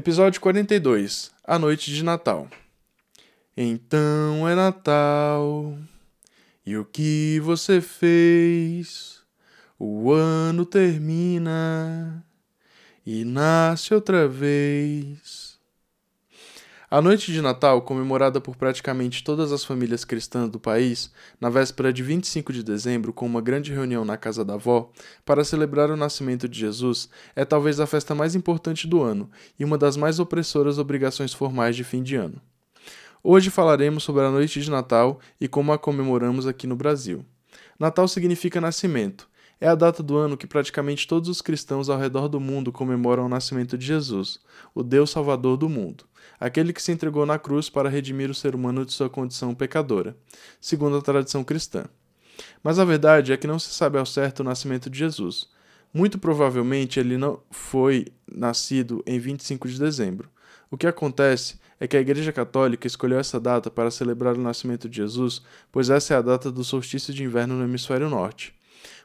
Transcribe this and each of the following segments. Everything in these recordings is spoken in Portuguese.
Episódio 42 A Noite de Natal. Então é Natal, e o que você fez? O ano termina e nasce outra vez. A noite de Natal, comemorada por praticamente todas as famílias cristãs do país, na véspera de 25 de dezembro, com uma grande reunião na casa da avó, para celebrar o nascimento de Jesus, é talvez a festa mais importante do ano e uma das mais opressoras obrigações formais de fim de ano. Hoje falaremos sobre a noite de Natal e como a comemoramos aqui no Brasil. Natal significa nascimento. É a data do ano que praticamente todos os cristãos ao redor do mundo comemoram o nascimento de Jesus, o Deus Salvador do mundo aquele que se entregou na cruz para redimir o ser humano de sua condição pecadora, segundo a tradição cristã. Mas a verdade é que não se sabe ao certo o nascimento de Jesus. Muito provavelmente ele não foi nascido em 25 de dezembro. O que acontece é que a Igreja Católica escolheu essa data para celebrar o nascimento de Jesus, pois essa é a data do solstício de inverno no hemisfério norte.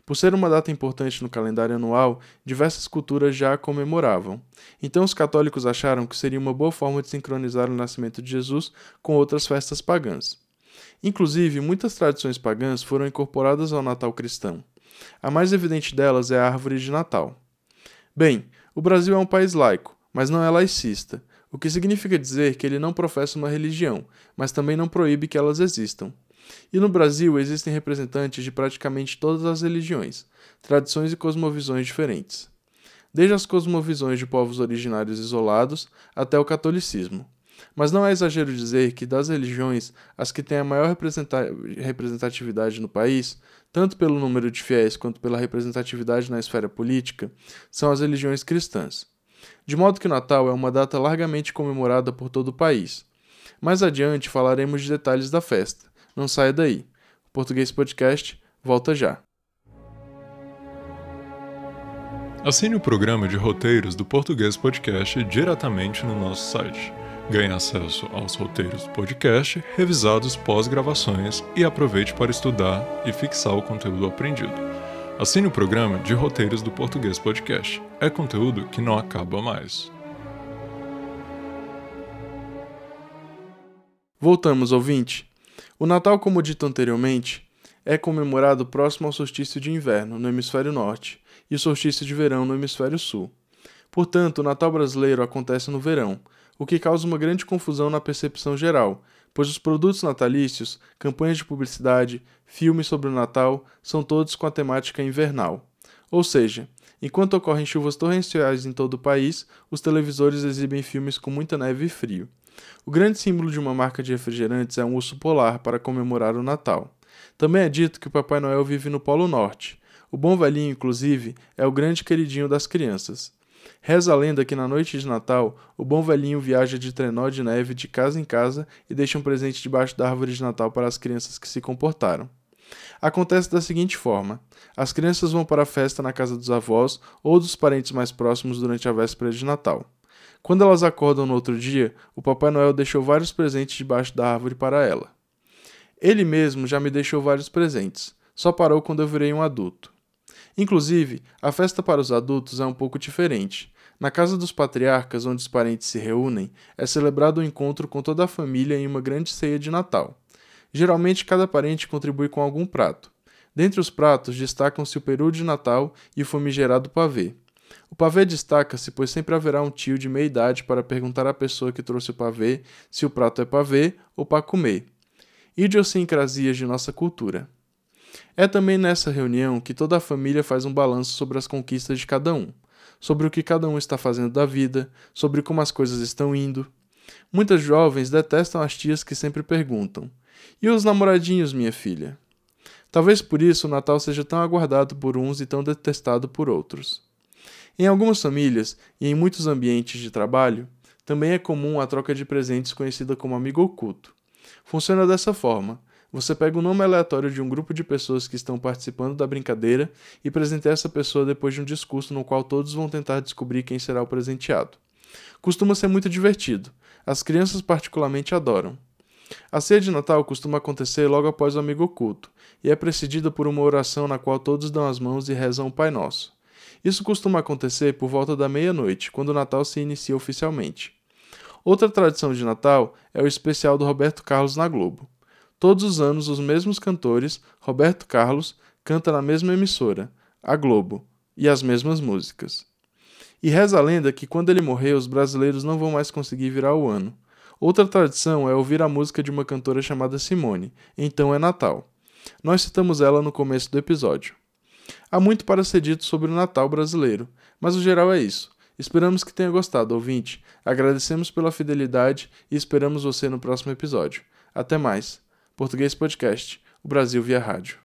Por ser uma data importante no calendário anual, diversas culturas já a comemoravam. Então os católicos acharam que seria uma boa forma de sincronizar o nascimento de Jesus com outras festas pagãs. Inclusive, muitas tradições pagãs foram incorporadas ao Natal cristão. A mais evidente delas é a árvore de Natal. Bem, o Brasil é um país laico, mas não é laicista, o que significa dizer que ele não professa uma religião, mas também não proíbe que elas existam. E no Brasil existem representantes de praticamente todas as religiões, tradições e cosmovisões diferentes. Desde as cosmovisões de povos originários isolados até o catolicismo. Mas não é exagero dizer que das religiões, as que têm a maior representatividade no país, tanto pelo número de fiéis quanto pela representatividade na esfera política, são as religiões cristãs. De modo que o Natal é uma data largamente comemorada por todo o país. Mais adiante falaremos de detalhes da festa, não saia daí. O Português Podcast volta já. Assine o programa de roteiros do Português Podcast diretamente no nosso site. Ganhe acesso aos roteiros do podcast, revisados pós-gravações e aproveite para estudar e fixar o conteúdo aprendido. Assine o programa de roteiros do Português Podcast. É conteúdo que não acaba mais. Voltamos, ouvinte. O Natal, como dito anteriormente, é comemorado próximo ao solstício de inverno, no hemisfério norte, e o solstício de verão, no hemisfério sul. Portanto, o Natal brasileiro acontece no verão, o que causa uma grande confusão na percepção geral, pois os produtos natalícios, campanhas de publicidade, filmes sobre o Natal são todos com a temática invernal. Ou seja, enquanto ocorrem chuvas torrenciais em todo o país, os televisores exibem filmes com muita neve e frio. O grande símbolo de uma marca de refrigerantes é um urso polar para comemorar o Natal. Também é dito que o Papai Noel vive no Polo Norte. O bom velhinho, inclusive, é o grande queridinho das crianças. Reza a lenda que na noite de Natal, o bom velhinho viaja de trenó de neve de casa em casa e deixa um presente debaixo da árvore de Natal para as crianças que se comportaram. Acontece da seguinte forma: as crianças vão para a festa na casa dos avós ou dos parentes mais próximos durante a véspera de Natal. Quando elas acordam no outro dia, o Papai Noel deixou vários presentes debaixo da árvore para ela. Ele mesmo já me deixou vários presentes, só parou quando eu virei um adulto. Inclusive, a festa para os adultos é um pouco diferente. Na casa dos patriarcas, onde os parentes se reúnem, é celebrado o um encontro com toda a família em uma grande ceia de Natal. Geralmente, cada parente contribui com algum prato. Dentre os pratos destacam-se o peru de Natal e o famigerado pavê. O pavê destaca-se, pois sempre haverá um tio de meia idade para perguntar à pessoa que trouxe o pavê se o prato é pavê ou para comer. Idiosincrasias de nossa cultura. É também nessa reunião que toda a família faz um balanço sobre as conquistas de cada um, sobre o que cada um está fazendo da vida, sobre como as coisas estão indo. Muitas jovens detestam as tias que sempre perguntam: E os namoradinhos, minha filha? Talvez por isso o Natal seja tão aguardado por uns e tão detestado por outros. Em algumas famílias e em muitos ambientes de trabalho, também é comum a troca de presentes conhecida como amigo oculto. Funciona dessa forma: você pega o nome aleatório de um grupo de pessoas que estão participando da brincadeira e presenteia essa pessoa depois de um discurso no qual todos vão tentar descobrir quem será o presenteado. Costuma ser muito divertido. As crianças particularmente adoram. A ceia de Natal costuma acontecer logo após o amigo oculto e é precedida por uma oração na qual todos dão as mãos e rezam o Pai Nosso. Isso costuma acontecer por volta da meia-noite, quando o Natal se inicia oficialmente. Outra tradição de Natal é o especial do Roberto Carlos na Globo. Todos os anos, os mesmos cantores, Roberto Carlos, canta na mesma emissora, a Globo, e as mesmas músicas. E reza a lenda que quando ele morrer, os brasileiros não vão mais conseguir virar o ano. Outra tradição é ouvir a música de uma cantora chamada Simone, então é Natal. Nós citamos ela no começo do episódio. Há muito para ser dito sobre o Natal brasileiro, mas o geral é isso. Esperamos que tenha gostado, ouvinte. Agradecemos pela fidelidade e esperamos você no próximo episódio. Até mais. Português Podcast, o Brasil via rádio.